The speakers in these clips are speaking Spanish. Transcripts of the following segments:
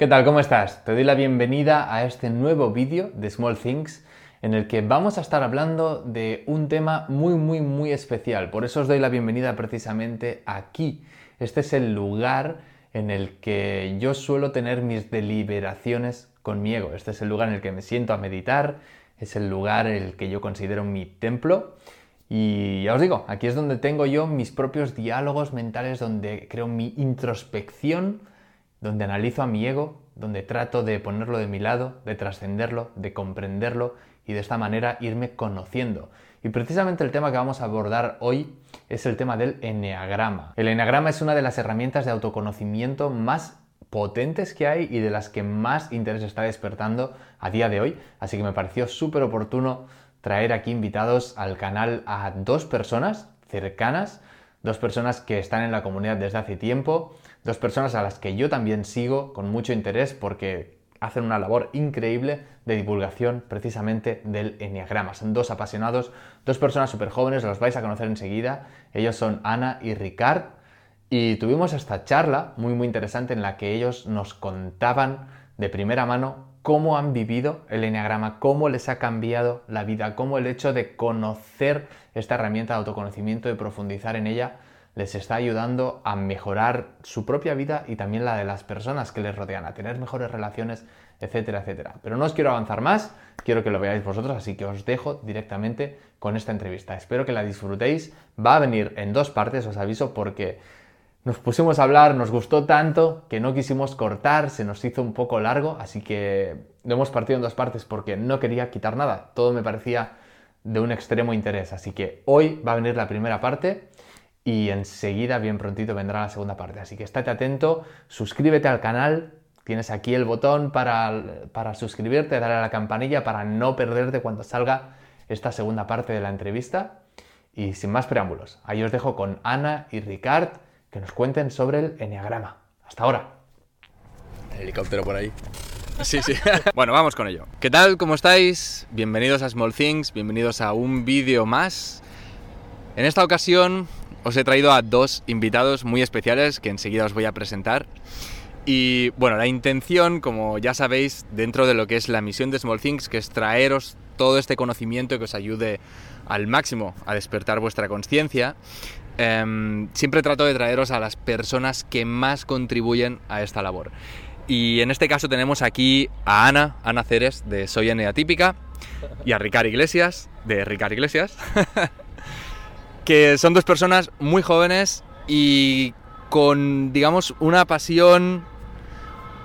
¿Qué tal? ¿Cómo estás? Te doy la bienvenida a este nuevo vídeo de Small Things en el que vamos a estar hablando de un tema muy, muy, muy especial. Por eso os doy la bienvenida precisamente aquí. Este es el lugar en el que yo suelo tener mis deliberaciones con mi ego. Este es el lugar en el que me siento a meditar, es el lugar en el que yo considero mi templo. Y ya os digo, aquí es donde tengo yo mis propios diálogos mentales, donde creo mi introspección, donde analizo a mi ego, donde trato de ponerlo de mi lado, de trascenderlo, de comprenderlo y de esta manera irme conociendo. Y precisamente el tema que vamos a abordar hoy es el tema del enneagrama. El enneagrama es una de las herramientas de autoconocimiento más potentes que hay y de las que más interés está despertando a día de hoy. Así que me pareció súper oportuno traer aquí invitados al canal a dos personas cercanas, dos personas que están en la comunidad desde hace tiempo, dos personas a las que yo también sigo con mucho interés porque hacen una labor increíble de divulgación precisamente del Enneagrama. Son dos apasionados, dos personas súper jóvenes, los vais a conocer enseguida. Ellos son Ana y Ricard. Y tuvimos esta charla muy muy interesante en la que ellos nos contaban de primera mano cómo han vivido el Enneagrama, cómo les ha cambiado la vida, cómo el hecho de conocer esta herramienta de autoconocimiento, de profundizar en ella, les está ayudando a mejorar su propia vida y también la de las personas que les rodean, a tener mejores relaciones, etcétera, etcétera. Pero no os quiero avanzar más, quiero que lo veáis vosotros, así que os dejo directamente con esta entrevista. Espero que la disfrutéis. Va a venir en dos partes, os aviso, porque nos pusimos a hablar, nos gustó tanto que no quisimos cortar, se nos hizo un poco largo, así que lo hemos partido en dos partes porque no quería quitar nada. Todo me parecía de un extremo interés, así que hoy va a venir la primera parte y enseguida, bien prontito, vendrá la segunda parte. Así que estate atento, suscríbete al canal, tienes aquí el botón para, para suscribirte, dale a la campanilla para no perderte cuando salga esta segunda parte de la entrevista. Y sin más preámbulos, ahí os dejo con Ana y Ricard que nos cuenten sobre el Enneagrama. Hasta ahora. El helicóptero por ahí. Sí, sí. bueno, vamos con ello. ¿Qué tal? ¿Cómo estáis? Bienvenidos a Small Things, bienvenidos a un vídeo más. En esta ocasión os he traído a dos invitados muy especiales que enseguida os voy a presentar. Y bueno, la intención, como ya sabéis, dentro de lo que es la misión de Small Things, que es traeros todo este conocimiento que os ayude al máximo a despertar vuestra conciencia, em, siempre trato de traeros a las personas que más contribuyen a esta labor. Y en este caso tenemos aquí a Ana, Ana Ceres de Soy Atípica, y a Ricard Iglesias, de Ricard Iglesias. que son dos personas muy jóvenes y con, digamos, una pasión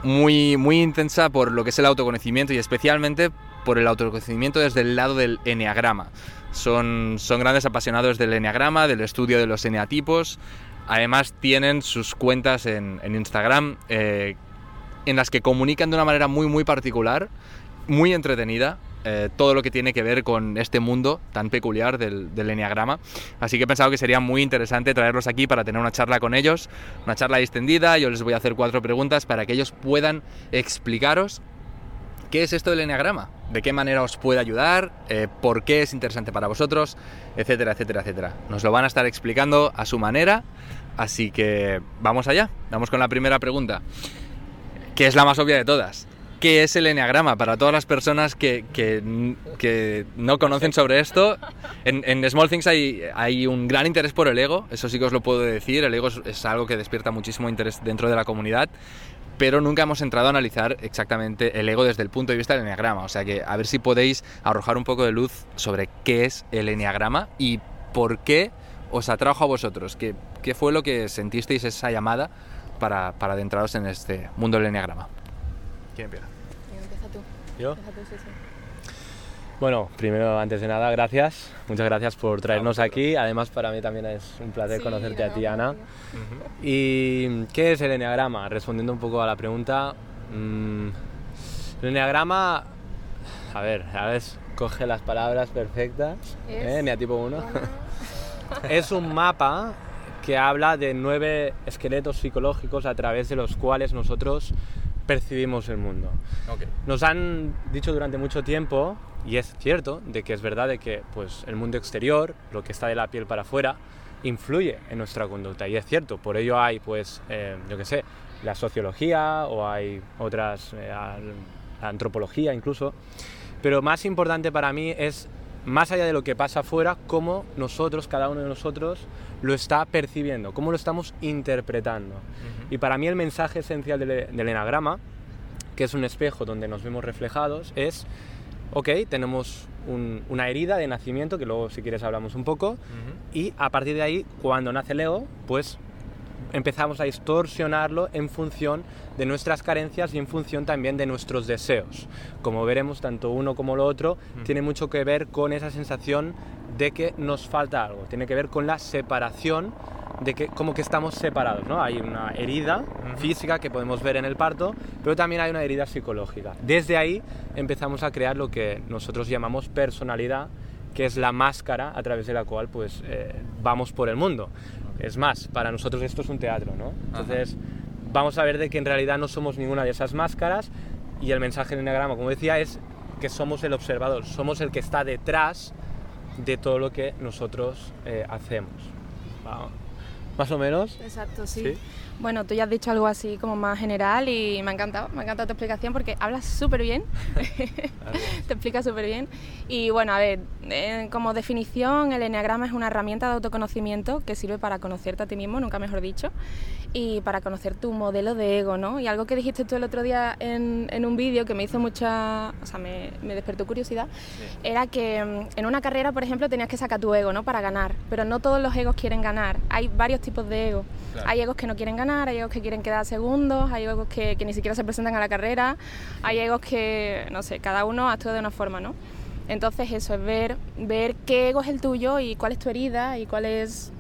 muy, muy intensa por lo que es el autoconocimiento y especialmente por el autoconocimiento desde el lado del eneagrama. Son, son grandes apasionados del eneagrama, del estudio de los eneatipos. Además tienen sus cuentas en, Instagram eh, en las que comunican de una manera muy muy particular, muy entretenida eh, todo lo que tiene que ver con este mundo tan peculiar del, del Enneagrama. Así que he pensado que sería muy interesante traerlos aquí para tener una charla con ellos, una charla distendida. Yo les voy a hacer cuatro preguntas para que ellos puedan explicaros qué es esto del Enneagrama, de qué manera os puede ayudar, eh, por qué es interesante para vosotros, etcétera, etcétera, etcétera. Nos lo van a estar explicando a su manera, así que vamos allá, vamos con la primera pregunta, que es la más obvia de todas qué es el enneagrama para todas las personas que, que, no conocen sobre esto. En, Small Things hay, hay, un gran interés por el ego, eso sí que os lo puedo decir. El ego es, algo que despierta muchísimo interés dentro de la comunidad, pero nunca hemos entrado a analizar exactamente el ego desde el punto de vista del enneagrama. O sea que a ver si podéis arrojar un poco de luz sobre qué es el enneagrama y por qué os atrajo a vosotros. ¿Qué, qué fue lo que sentisteis esa llamada para, para adentraros en este mundo del enneagrama? ¿Quién empieza? ¿Yo? Bueno, primero, antes de nada, gracias. Muchas gracias por traernos aquí. Además, para mí también es un placer conocerte a ti, Ana. ¿Y qué es el Enneagrama? Respondiendo un poco a la pregunta, mm, el Enneagrama, a ver, a ver, coge las palabras perfectas. ¿eh? tipo 1. es un mapa que habla de nueve esqueletos psicológicos a través de los cuales nosotros percibimos el mundo. Nos han dicho durante mucho tiempo, y es cierto, de que es verdad de que pues, el mundo exterior, lo que está de la piel para afuera, influye en nuestra conducta. Y es cierto, por ello hay, pues, eh, yo qué sé, la sociología o hay otras, eh, la antropología incluso. Pero más importante para mí es, más allá de lo que pasa afuera, cómo nosotros, cada uno de nosotros, lo está percibiendo, cómo lo estamos interpretando. Y para mí el mensaje esencial del, del enagrama, que es un espejo donde nos vemos reflejados, es, ok, tenemos una herida de nacimiento, que luego si quieres hablamos un poco, y a partir de ahí, cuando nace el ego, pues empezamos a distorsionarlo en función de nuestras carencias y en función también de nuestros deseos. Como veremos, tanto uno como lo otro tiene mucho que ver con esa sensación de que nos falta algo, tiene que ver con la separación de que como que estamos separados, ¿no? Hay una herida física que podemos ver en el parto, pero también hay una herida psicológica. Desde ahí empezamos a crear lo que nosotros llamamos personalidad, que es la máscara a través de la cual pues eh, vamos por el mundo. Es más, para nosotros esto es un teatro, ¿no? Entonces, vamos a ver de que en realidad no somos ninguna de esas máscaras y el mensaje del enneagrama, como decía, es que somos el observador, somos el que está detrás de todo lo que nosotros eh, hacemos. Más o menos. Exacto, ¿Sí? Bueno, tú ya has dicho algo así como más general y me ha encantado, me ha encantado tu explicación porque hablas súper bien, te explicas súper bien. Y bueno, a ver, eh, como definición, el enneagrama es una herramienta de autoconocimiento que sirve para conocerte a ti mismo, nunca mejor dicho, y para conocer tu modelo de ego, ¿no? Y algo que dijiste tú el otro día en, en un vídeo que me hizo mucha, o sea, me, me despertó curiosidad, era que mm, en una carrera, por ejemplo, tenías que sacar tu ego, ¿no? Para ganar, pero no todos los egos quieren ganar, hay varios tipos de ego. Hay egos que no quieren ganar hay egos que quieren quedar segundos, hay egos que, ni siquiera se presentan a la carrera, hay egos que, no sé, cada uno actúa de una forma, ¿no? Entonces eso es ver, ver qué ego es el tuyo y cuál es tu herida y cuál es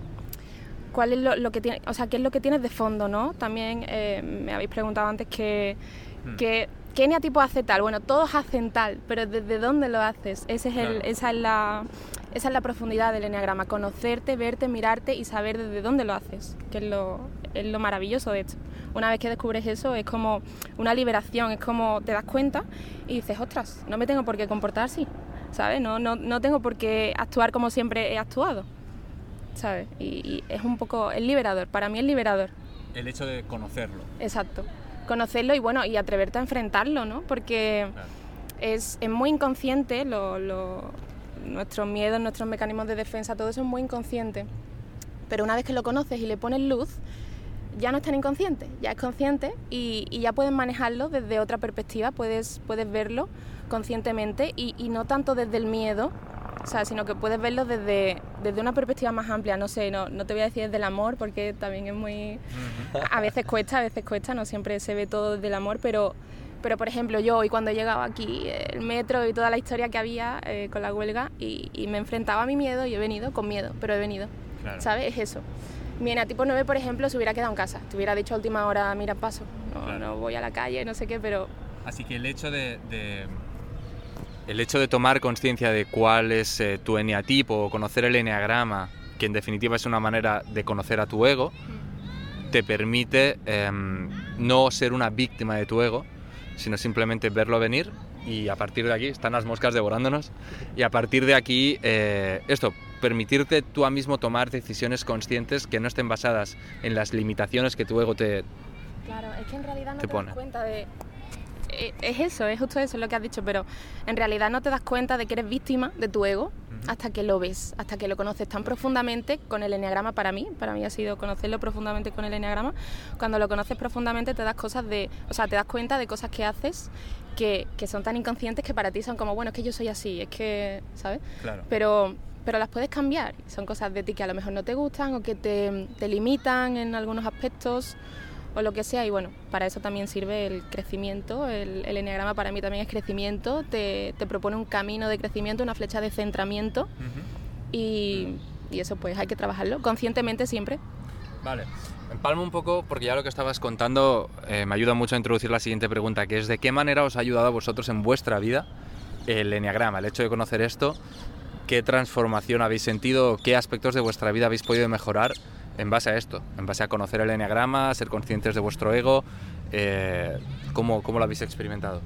cuál es lo, que tiene, o sea, qué es lo que tienes de fondo, ¿no? También eh, me habéis preguntado antes que, hmm. que ¿qué eneatipo hace tal? Bueno, todos hacen tal, pero ¿desde dónde lo haces? Ese es el, esa, es la, esa es la profundidad del eneagrama, conocerte, verte, mirarte y saber desde dónde lo haces, que es lo, es lo maravilloso de esto. Una vez que descubres eso es como una liberación, es como te das cuenta y dices, ostras, no me tengo por qué comportar así, ¿sabes? No, no, no tengo por qué actuar como siempre he actuado, ¿sabes? Y, es un poco, es liberador, para mí es liberador. El hecho de conocerlo. Exacto, conocerlo y bueno, y atreverte a enfrentarlo, ¿no? Porque es, es, muy inconsciente, lo, lo, nuestros miedos, nuestros mecanismos de defensa, todo eso es muy inconsciente. Pero una vez que lo conoces y le pones luz, ya no es tan inconsciente, ya es consciente y, ya puedes manejarlo desde otra perspectiva, puedes, puedes verlo conscientemente y, no tanto desde el miedo, o sea, sino que puedes verlo desde, desde una perspectiva más amplia, no sé, no, no te voy a decir desde el amor porque también es muy... A veces cuesta, a veces cuesta, no siempre se ve todo desde el amor, pero, pero por ejemplo yo hoy cuando llegaba aquí, el metro y toda la historia que había eh, con la huelga y, me enfrentaba a mi miedo y he venido con miedo, pero he venido, ¿sabes? Es eso mi tipo 9, por ejemplo, se hubiera quedado en casa. Te hubiera dicho a última hora, mira, paso, no, no voy a la calle, no sé qué, pero... Así que el hecho de... El hecho de tomar conciencia de cuál es eh, tu eneatipo o conocer el eneagrama, que en definitiva es una manera de conocer a tu ego, mm. te permite em, no ser una víctima de tu ego, sino simplemente verlo venir y a partir de aquí están las moscas devorándonos. Y a partir de aquí eh, esto permitirte tú a mismo tomar decisiones conscientes que no estén basadas en las limitaciones que tu ego te Claro, es que en realidad no te, das cuenta de es eso, es justo eso lo que has dicho, pero en realidad no te das cuenta de que eres víctima de tu ego hasta que lo ves, hasta que lo conoces tan profundamente con el enneagrama para mí, para mí ha sido conocerlo profundamente con el enneagrama. Cuando lo conoces profundamente te das cosas de, o sea, te das cuenta de cosas que haces que, que son tan inconscientes que para ti son como, bueno, es que yo soy así, es que, ¿sabes? Claro. Pero pero las puedes cambiar. Son cosas de ti que a lo mejor no te gustan o que te, te limitan en algunos aspectos o lo que sea. Y bueno, para eso también sirve el crecimiento. El, el enneagrama para mí también es crecimiento. Te, te, propone un camino de crecimiento, una flecha de centramiento. y, y, eso pues hay que trabajarlo conscientemente siempre. Vale. Empalmo un poco porque ya lo que estabas contando eh, me ayuda mucho a introducir la siguiente pregunta, que es de qué manera os ha ayudado a vosotros en vuestra vida el enneagrama, el hecho de conocer esto qué transformación habéis sentido, qué aspectos de vuestra vida habéis podido mejorar en base a esto, en base a conocer el enneagrama, ser conscientes de vuestro ego, eh, ¿cómo, ¿cómo, lo habéis experimentado?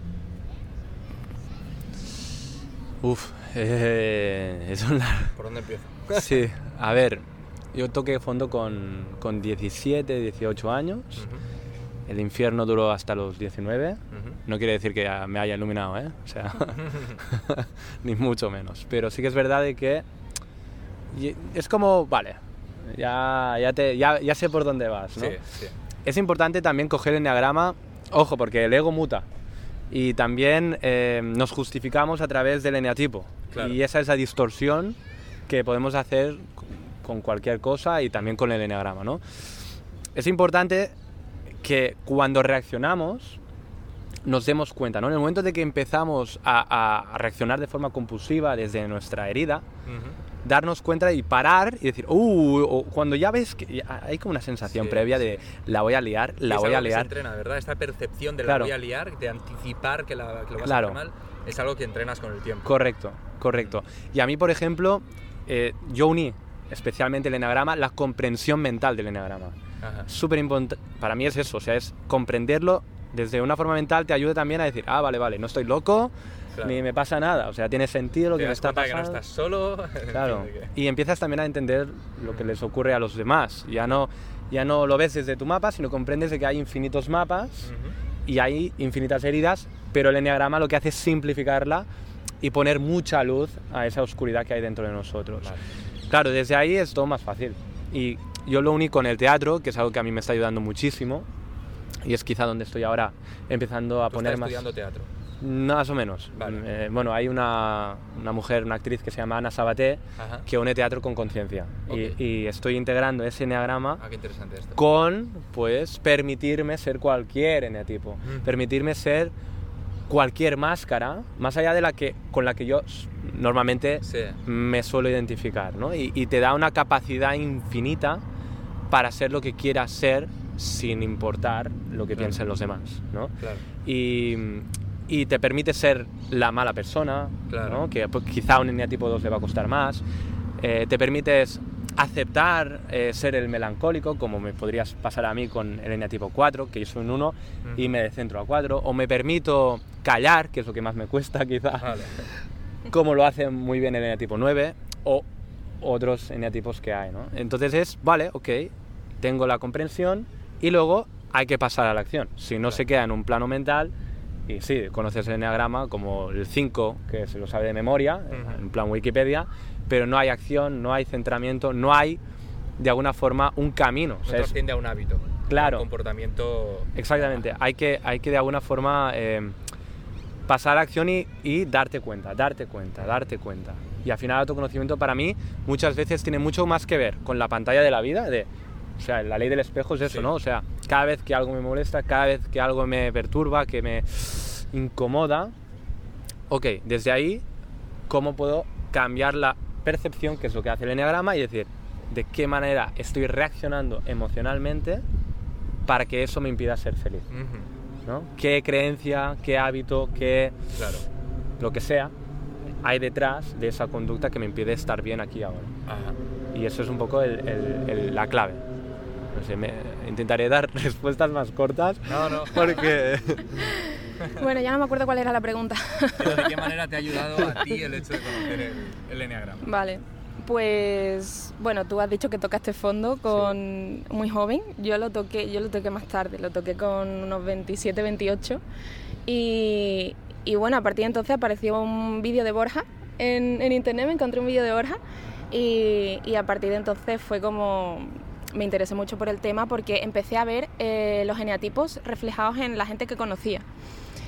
Uf, eh, es una... ¿Por dónde empiezo? sí, a ver, yo toqué fondo con, con 17, 18 años. el infierno duró hasta los 19. Ujú. No quiere decir que me haya iluminado, ¿eh? O sea, ni mucho menos. Pero sí que es verdad de que es como, vale, ya, ya, te, ya, ya sé por dónde vas, ¿no? Sí, sí. Es importante también coger el enneagrama, ojo, porque el ego muta. Y también eh, nos justificamos a través del eneatipo. Claro. Y esa es la distorsión que podemos hacer con cualquier cosa y también con el enneagrama, ¿no? Es importante que cuando reaccionamos nos demos cuenta, ¿no? En el momento de que empezamos a, a reaccionar de forma compulsiva desde nuestra herida, Ujú. Darnos cuenta y parar y decir, uh, o cuando ya ves que hay como una sensación Sí, previa de la voy a liar, la es voy a algo que se liar. entrena, ¿verdad? Esta percepción de Claro. la voy a liar, de anticipar que, la, que lo vas Claro. a hacer mal, es algo que entrenas con el tiempo. Correcto, correcto. Y a mí, por ejemplo, eh, yo uní especialmente el enagrama, la comprensión mental del enagrama. Súper importante, para mí es eso, o sea, es comprenderlo desde una forma mental te ayuda también a decir, ah, vale, vale, no estoy loco, Claro. ni me pasa nada, o sea, tiene sentido lo Te que me está cuenta que pasando. no estás solo. Claro, y empiezas también a entender lo que les ocurre a los demás. Ya no, ya no lo ves desde tu mapa, sino comprendes de que hay infinitos mapas Ujú. y hay infinitas heridas, pero el enneagrama lo que hace es simplificarla y poner mucha luz a esa oscuridad que hay dentro de nosotros. Vale. Claro, desde ahí es todo más fácil. Y yo lo uní con el teatro, que es algo que a mí me está ayudando muchísimo. Y es quizá donde estoy ahora empezando a Tú poner estás más... estudiando teatro. Más o menos. Vale. Eh, bueno, hay una, una mujer, una actriz que se llama Ana Sabaté, Ajá. que une teatro con conciencia. Y- estoy integrando ese enneagrama Ah, con, pues, permitirme ser cualquier eneatipo. Mm. Permitirme ser cualquier máscara, más allá de la que, con la que yo normalmente Sí. me suelo identificar, ¿no? Y, y te da una capacidad infinita para ser lo que quieras ser sin importar lo que Claro. piensen los demás, ¿no? Claro. y, y te permite ser la mala persona, Claro. ¿no? que pues, quizá un eneatipo 2 le va a costar más. Eh, te permites aceptar eh, ser el melancólico, como me podrías pasar a mí con el eneatipo 4, que yo soy un 1 y me descentro a 4, o me permito callar, que es lo que más me cuesta quizá, Vale. como lo hace muy bien el eneatipo 9, o otros eneatipos que hay. ¿no? Entonces es, vale, ok, tengo la comprensión y luego hay que pasar a la acción. Si no Claro. se queda en un plano mental, y sí, conoces el enneagrama como el 5, que se lo sabe de memoria, Ujú. en plan Wikipedia, pero no hay acción, no hay centramiento, no hay de alguna forma un camino. O No es- trasciende a un hábito. Claro. Un comportamiento. Exactamente, hay que, hay que de alguna forma eh, pasar a la acción y, y darte cuenta, darte cuenta, darte cuenta. Y al final el autoconocimiento para mí muchas veces tiene mucho más que ver con la pantalla de la vida, de, o sea, la ley del espejo es eso, Sí. ¿no? O sea, cada vez que algo me molesta, cada vez que algo me perturba, que me incomoda, ok, desde ahí, ¿cómo puedo cambiar la percepción, que es lo que hace el enneagrama, y decir, de qué manera estoy reaccionando emocionalmente para que eso me impida ser feliz? Ujú. ¿no? ¿Qué creencia, qué hábito, qué Claro. lo que sea hay detrás de esa conducta que me impide estar bien aquí ahora? Ajá. Y eso es un poco el- el- el- la clave. No sé, me- intentaré dar respuestas más cortas No, no. porque... Bueno, ya no me acuerdo cuál era la pregunta. Pero ¿De qué manera te ha ayudado a ti el hecho de conocer el, el enneagrama? Vale. Pues bueno, tú has dicho que tocaste fondo con muy joven. Yo lo toqué, yo lo toqué más tarde, lo toqué con unos 27, 28. Y, y bueno, a partir de entonces apareció un vídeo de Borja en, en internet, me encontré un vídeo de Borja y, y a partir de entonces fue como me interesé mucho por el tema porque empecé a ver eh, los geneatipos reflejados en la gente que conocía.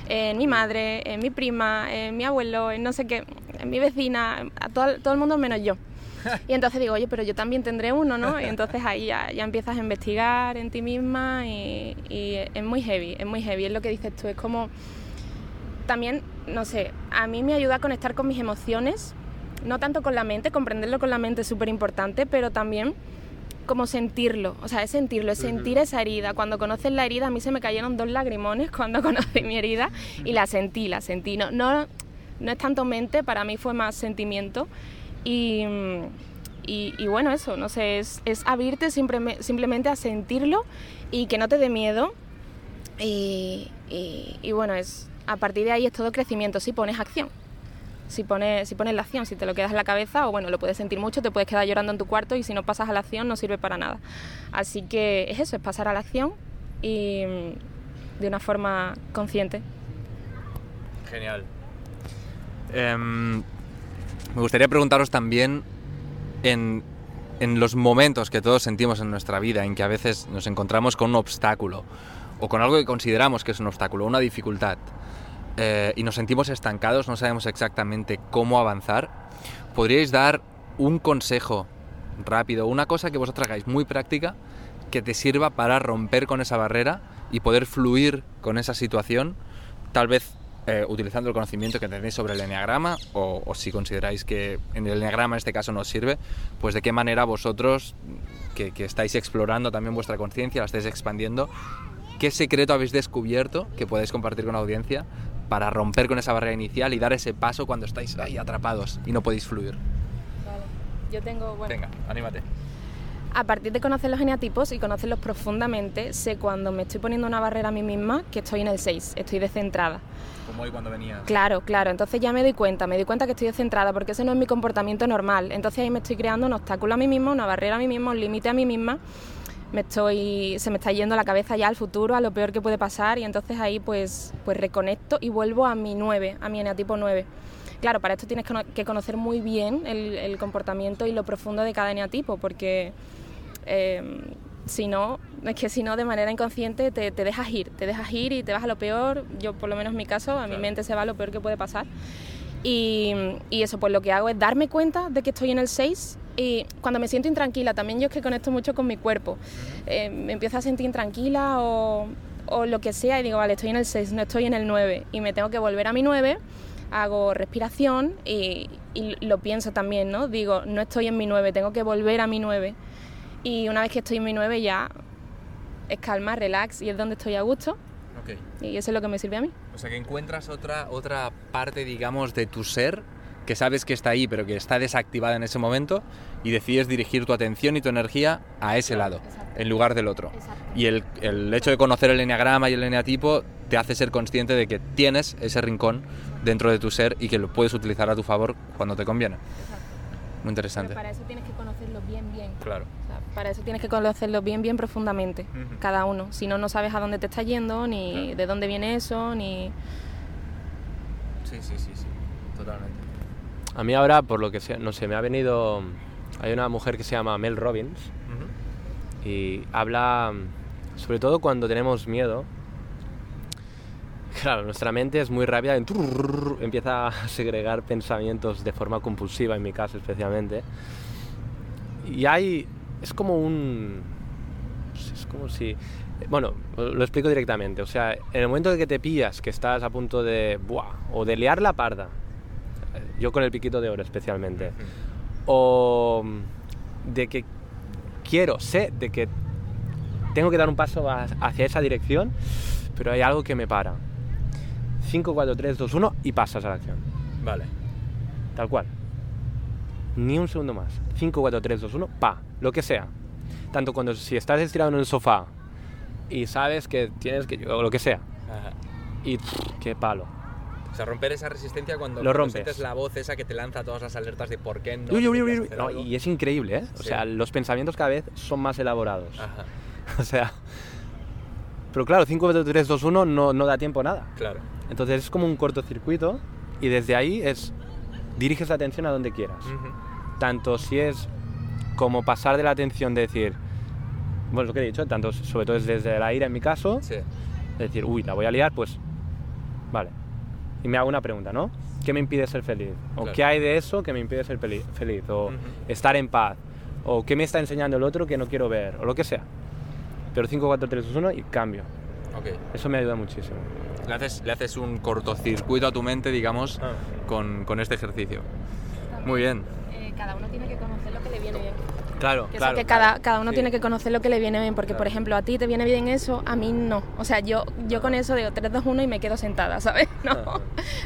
En mi madre, en mi prima, en mi abuelo, en no sé qué, en mi vecina, a todo, todo el mundo menos yo. Y entonces digo, oye, pero yo también tendré uno, ¿no? Y entonces ahí ya, ya empiezas a investigar en ti misma y, y es muy heavy, es muy heavy, es lo que dices tú, es como... También, no sé, a mí me ayuda a conectar con mis emociones, no tanto con la mente, comprenderlo con la mente es súper importante, pero también como sentirlo, o sea, es sentirlo, es sentir esa herida. Cuando conoces la herida, a mí se me cayeron dos lagrimones cuando conocí mi herida y la sentí, la sentí. No, no, no es tanto mente, para mí fue más sentimiento. Y, y, y bueno, eso, no sé, es, es abrirte simpleme- simplemente a sentirlo y que no te dé miedo. Y, y- y bueno, es, a partir de ahí es todo crecimiento, si pones acción. Si pones, si pones la acción, si te lo quedas en la cabeza, o bueno, lo puedes sentir mucho, te puedes quedar llorando en tu cuarto y si no pasas a la acción no sirve para nada. Así que es eso, es pasar a la acción y, de una forma consciente. Genial. Em, me gustaría preguntaros también en, en los momentos que todos sentimos en nuestra vida, en que a veces nos encontramos con un obstáculo o con algo que consideramos que es un obstáculo, una dificultad, eh, y nos sentimos estancados, no sabemos exactamente cómo avanzar, ¿podríais dar un consejo rápido, una cosa que vosotros hagáis muy práctica que te sirva para romper con esa barrera y poder fluir con esa situación, tal vez eh, utilizando el conocimiento que tenéis sobre el enneagrama o, o, si consideráis que en el enneagrama en este caso nos sirve, pues de qué manera vosotros que, que estáis explorando también vuestra conciencia, la estáis expandiendo, qué secreto habéis descubierto que podéis compartir con la audiencia para romper con esa barrera inicial y dar ese paso cuando estáis ahí atrapados y no podéis fluir. Vale. Yo tengo, bueno, Venga, anímate. a partir de conocer los eneatipos y conocerlos profundamente, sé cuando me estoy poniendo una barrera a mí misma que estoy en el 6, estoy descentrada. Como hoy cuando venías. Claro, claro, entonces ya me doy cuenta, me doy cuenta que estoy descentrada porque ese no es mi comportamiento normal. Entonces ahí me estoy creando un obstáculo a mí misma, una barrera a mí misma, un límite a mí misma. Me estoy, se me está yendo la cabeza ya al futuro, a lo peor que puede pasar y entonces ahí pues, pues reconecto y vuelvo a mi 9, a mi eneatipo 9. Claro, para esto tienes que conocer muy bien el, el comportamiento y lo profundo de cada eneatipo porque eh, si no, es que si no de manera inconsciente te, te, dejas ir, te dejas ir y te vas a lo peor, yo por lo menos en mi caso, a claro. mi mente se va a lo peor que puede pasar. Y, y, eso, pues lo que hago es darme cuenta de que estoy en el 6 y cuando me siento intranquila, también yo es que conecto mucho con mi cuerpo, eh, me empiezo a sentir intranquila o, o, lo que sea y digo, vale, estoy en el 6, no estoy en el 9 y me tengo que volver a mi 9, hago respiración y, y lo pienso también, ¿no? Digo, no estoy en mi 9, tengo que volver a mi 9 y una vez que estoy en mi 9 ya es calma, relax y es donde estoy a gusto. Y eso es lo que me sirve a mí. O sea que encuentras otra, otra parte, digamos, de tu ser que sabes que está ahí, pero que está desactivada en ese momento y decides dirigir tu atención y tu energía a ese lado, Exacto. en lugar del otro. Exacto. Y el, el, hecho de conocer el eneagrama y el eneatipo te hace ser consciente de que tienes ese rincón dentro de tu ser y que lo puedes utilizar a tu favor cuando te conviene. Exacto. Muy interesante. Pero para eso tienes que conocerlo bien, bien. Claro. Para eso tienes que conocerlo bien, bien profundamente, uh -huh. cada uno. Si no, no sabes a dónde te está yendo, ni claro. de dónde viene eso, ni... Sí, sí, sí, sí, totalmente. A mí ahora, por lo que sea, no sé, me ha venido... Hay una mujer que se llama Mel Robbins uh -huh. y habla, sobre todo cuando tenemos miedo, Claro, nuestra mente es muy rápida, empieza a segregar pensamientos de forma compulsiva, en mi caso especialmente. Y hay, es como un, es como si, bueno, lo explico directamente, o sea, en el momento de que te pillas, que estás a punto de, buah, o de liar la parda, yo con el piquito de oro especialmente, o de que quiero, sé de que tengo que dar un paso hacia esa dirección, pero hay algo que me para 5, 4, 3, 2, 1 y pasas a la acción. Vale. Tal cual. Ni un segundo más. 5, 4, 3, 2, 1, pa. Lo que sea. Tanto cuando si estás estirado en el sofá y sabes que tienes que... o lo que sea. Ajá. Y pff, qué palo. O sea, romper esa resistencia cuando, lo rompes. sientes la voz esa que te lanza todas las alertas de por qué no. Uy, uy, uy. No, y es increíble, ¿eh? O sí. sea, los pensamientos cada vez son más elaborados. Ajá. o sea... Pero claro, 5, 4, 3, 2, 1 no, no da tiempo a nada. Claro. Entonces es como un cortocircuito y desde ahí es diriges la atención a donde quieras. Uh -huh. Tanto si es como pasar de la atención de decir, bueno, lo que he dicho, tanto sobre todo es desde la ira en mi caso, sí. decir, uy, la voy a liar, pues vale. Y me hago una pregunta, ¿no? ¿Qué me impide ser feliz? ¿O claro. qué hay de eso que me impide ser feliz? ¿O uh -huh. estar en paz? ¿O qué me está enseñando el otro que no quiero ver? O lo que sea. Pero 5, 4, 3, 2, 1 y cambio. Okay. Eso me ayuda muchísimo. Le haces, le haces un cortocircuito a tu mente, digamos, ah. con, con, este ejercicio. Muy bien. Eh, cada uno tiene que conocer lo que le viene bien. Claro, que claro. que claro. cada, cada uno sí. tiene que conocer lo que le viene bien, porque claro. por ejemplo a ti te viene bien eso, a mí no. O sea, yo, yo con eso digo 3, 2, 1 y me quedo sentada, ¿sabes? No, Ah.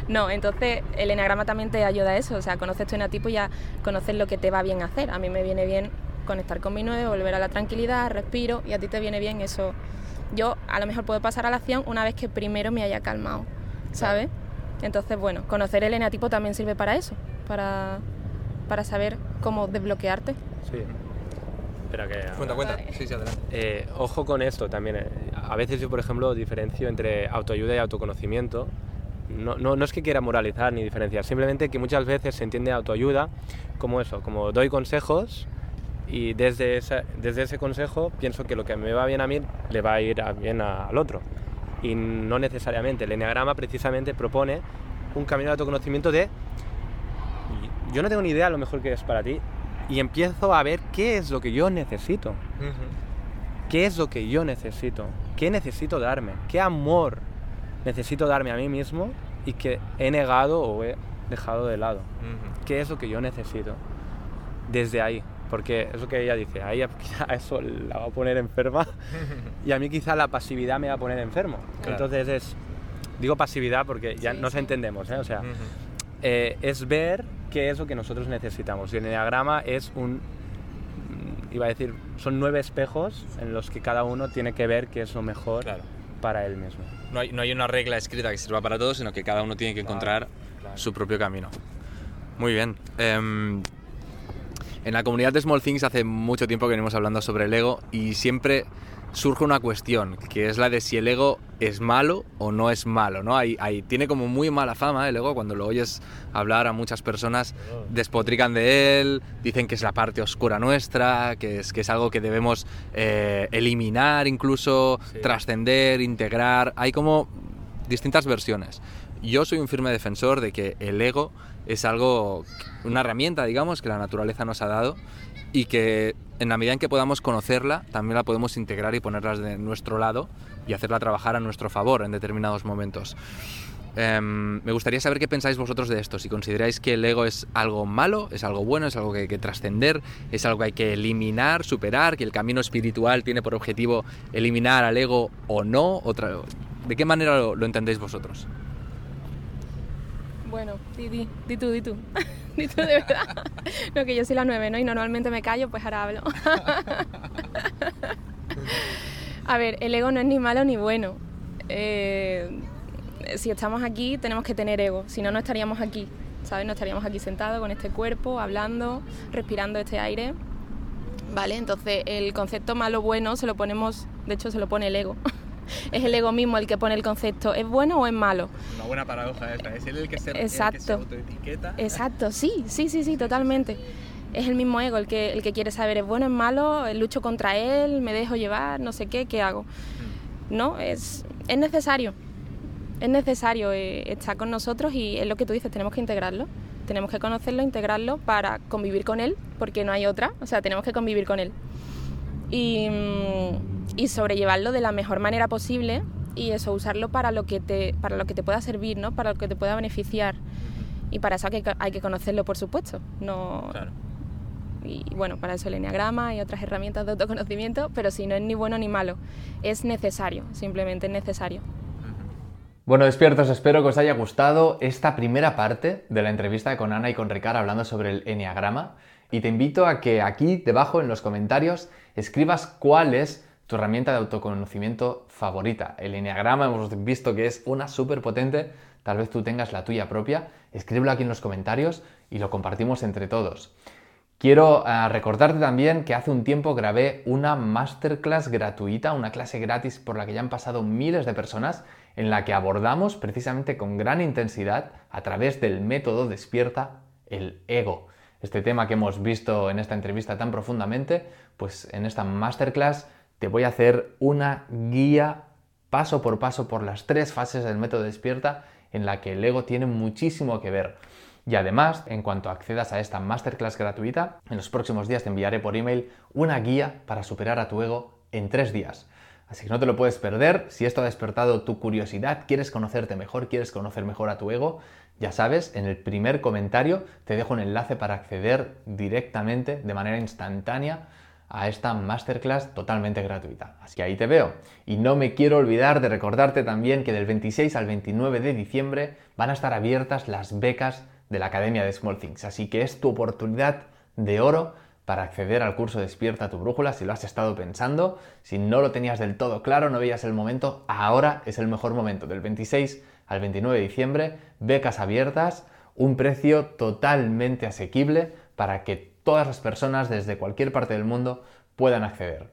no entonces el enagrama también te ayuda a eso, o sea, conoces tu enatipo y ya conoces lo que te va bien hacer. A mí me viene bien conectar con mi 9, volver a la tranquilidad, respiro y a ti te viene bien eso. Yo a lo mejor puedo pasar a la acción una vez que primero me haya calmado, ¿sabes? Entonces, bueno, conocer el enatipo también sirve para eso, para, para saber cómo desbloquearte. Sí. Espera que... Cuenta, cuenta. Sí, sí, adelante. Eh, ojo con esto también. eh. A veces yo, por ejemplo, diferencio entre autoayuda y autoconocimiento. No, no, no es que quiera moralizar ni diferenciar, simplemente que muchas veces se entiende autoayuda como eso, como doy consejos y desde, esa- desde ese consejo pienso que lo que me va bien a mí le va a ir a- bien a- al otro. Y no necesariamente. El Enneagrama precisamente propone un camino de autoconocimiento de yo no tengo ni idea a lo mejor que es para ti y empiezo a ver qué es lo que yo necesito. ¿Qué es lo que yo necesito? ¿Qué necesito darme? ¿Qué amor necesito darme a mí mismo y que he negado o he dejado de lado? ¿Qué es lo que yo necesito? Desde ahí. Porque es lo que ella dice, a ella quizá eso la va a poner enferma y a mí quizá la pasividad me va a poner enfermo. Claro. Entonces es, digo pasividad porque ya Sí, nos sí. entendemos, ¿eh? O sea, eh, es ver qué es lo que nosotros necesitamos. Y el enneagrama es un, iba a decir, son nueve espejos en los que cada uno tiene que ver qué es lo mejor Claro. para él mismo. No hay, no hay una regla escrita que sirva para todos, sino que cada uno tiene que encontrar claro. su propio camino. Muy bien. Em, en la comunidad de Small Things hace mucho tiempo que venimos hablando sobre el ego y siempre surge una cuestión, que es la de si el ego es malo o no es malo, ¿no? Hay, hay- tiene como muy mala fama el ego, cuando lo oyes hablar a muchas personas despotrican de él, dicen que es la parte oscura nuestra, que es, que es algo que debemos eh, eliminar incluso, Sí. trascender, integrar, hay como distintas versiones. Yo soy un firme defensor de que el ego es algo, una herramienta, digamos, que la naturaleza nos ha dado y que en la medida en que podamos conocerla, también la podemos integrar y ponerla de nuestro lado y hacerla trabajar a nuestro favor en determinados momentos. Em, me gustaría saber qué pensáis vosotros de esto, si consideráis que el ego es algo malo, es algo bueno, es algo que hay que trascender, es algo que hay que eliminar, superar, que el camino espiritual tiene por objetivo eliminar al ego o no, ¿de qué manera lo entendéis vosotros? Bueno, di, di, di tú, di tú. di tú de verdad. No, que yo soy la nueve, ¿no? Y normalmente me callo, pues ahora hablo. A ver, el ego no es ni malo ni bueno. Eh, si estamos aquí, tenemos que tener ego. Si no, no estaríamos aquí. ¿Sabes? No estaríamos aquí sentados con este cuerpo, hablando, respirando este aire. ¿Vale? Entonces, el concepto malo-bueno se lo ponemos, de hecho, se lo pone el ego. es el ego mismo el que pone el concepto, ¿es bueno o es malo? Una buena paradoja esta, es él el que se, el que se Exacto. autoetiqueta. Exacto, sí, sí, sí, sí, totalmente. Es el mismo ego el que, el que quiere saber, ¿es bueno, es malo? ¿Lucho contra él? ¿Me dejo llevar? No sé qué, ¿qué hago? No, es, es necesario. Es necesario, eh, está con nosotros y es lo que tú dices, tenemos que integrarlo. Tenemos que conocerlo, integrarlo para convivir con él, porque no hay otra, o sea, tenemos que convivir con él. Y, mm, y sobrellevarlo de la mejor manera posible y eso, usarlo para lo que te, para lo que te pueda servir, ¿no? Para lo que te pueda beneficiar. Y para eso hay que, hay que conocerlo, por supuesto. No, Claro. y bueno, para eso el enneagrama y otras herramientas de autoconocimiento, pero si no es ni bueno ni malo, es necesario, simplemente es necesario. Bueno, despiertos, espero que os haya gustado esta primera parte de la entrevista con Ana y con Ricardo hablando sobre el enneagrama. Y te invito a que aquí debajo en los comentarios escribas cuál es tu herramienta de autoconocimiento favorita. El enneagrama hemos visto que es una súper potente, tal vez tú tengas la tuya propia. Escríbelo aquí en los comentarios y lo compartimos entre todos. Quiero ah, recordarte también que hace un tiempo grabé una masterclass gratuita, una clase gratis por la que ya han pasado miles de personas, en la que abordamos precisamente con gran intensidad, a través del método despierta, el ego. Este tema que hemos visto en esta entrevista tan profundamente, pues en esta masterclass te voy a hacer una guía paso por paso por las tres fases del método despierta en la que el ego tiene muchísimo que ver. Y además, en cuanto accedas a esta masterclass gratuita, en los próximos días te enviaré por email una guía para superar a tu ego en tres días. Así que no te lo puedes perder. Si esto ha despertado tu curiosidad, quieres conocerte mejor, quieres conocer mejor a tu ego, ya sabes, en el primer comentario te dejo un enlace para acceder directamente, de manera instantánea, a esta masterclass totalmente gratuita. Así que ahí te veo. Y no me quiero olvidar de recordarte también que del 26 al 29 de diciembre van a estar abiertas las becas de la Academia de Small Things. Así que es tu oportunidad de oro para acceder al curso Despierta tu brújula si lo has estado pensando, si no lo tenías del todo claro, no veías el momento, ahora es el mejor momento, del 26 al 29 de diciembre, becas abiertas, un precio totalmente asequible para que todas las personas desde cualquier parte del mundo puedan acceder.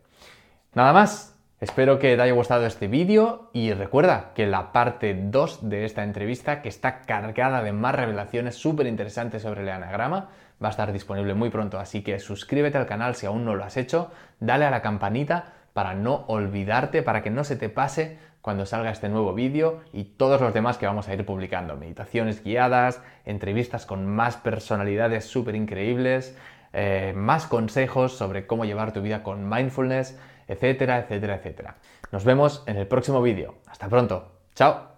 Nada más, espero que te haya gustado este vídeo y recuerda que la parte 2 de esta entrevista, que está cargada de más revelaciones súper interesantes sobre el anagrama, va a estar disponible muy pronto, así que suscríbete al canal si aún no lo has hecho, dale a la campanita para no olvidarte, para que no se te pase cuando salga este nuevo vídeo y todos los demás que vamos a ir publicando. Meditaciones guiadas, entrevistas con más personalidades súper increíbles, eh, más consejos sobre cómo llevar tu vida con mindfulness, etcétera, etcétera, etcétera. Nos vemos en el próximo vídeo. Hasta pronto. Chao.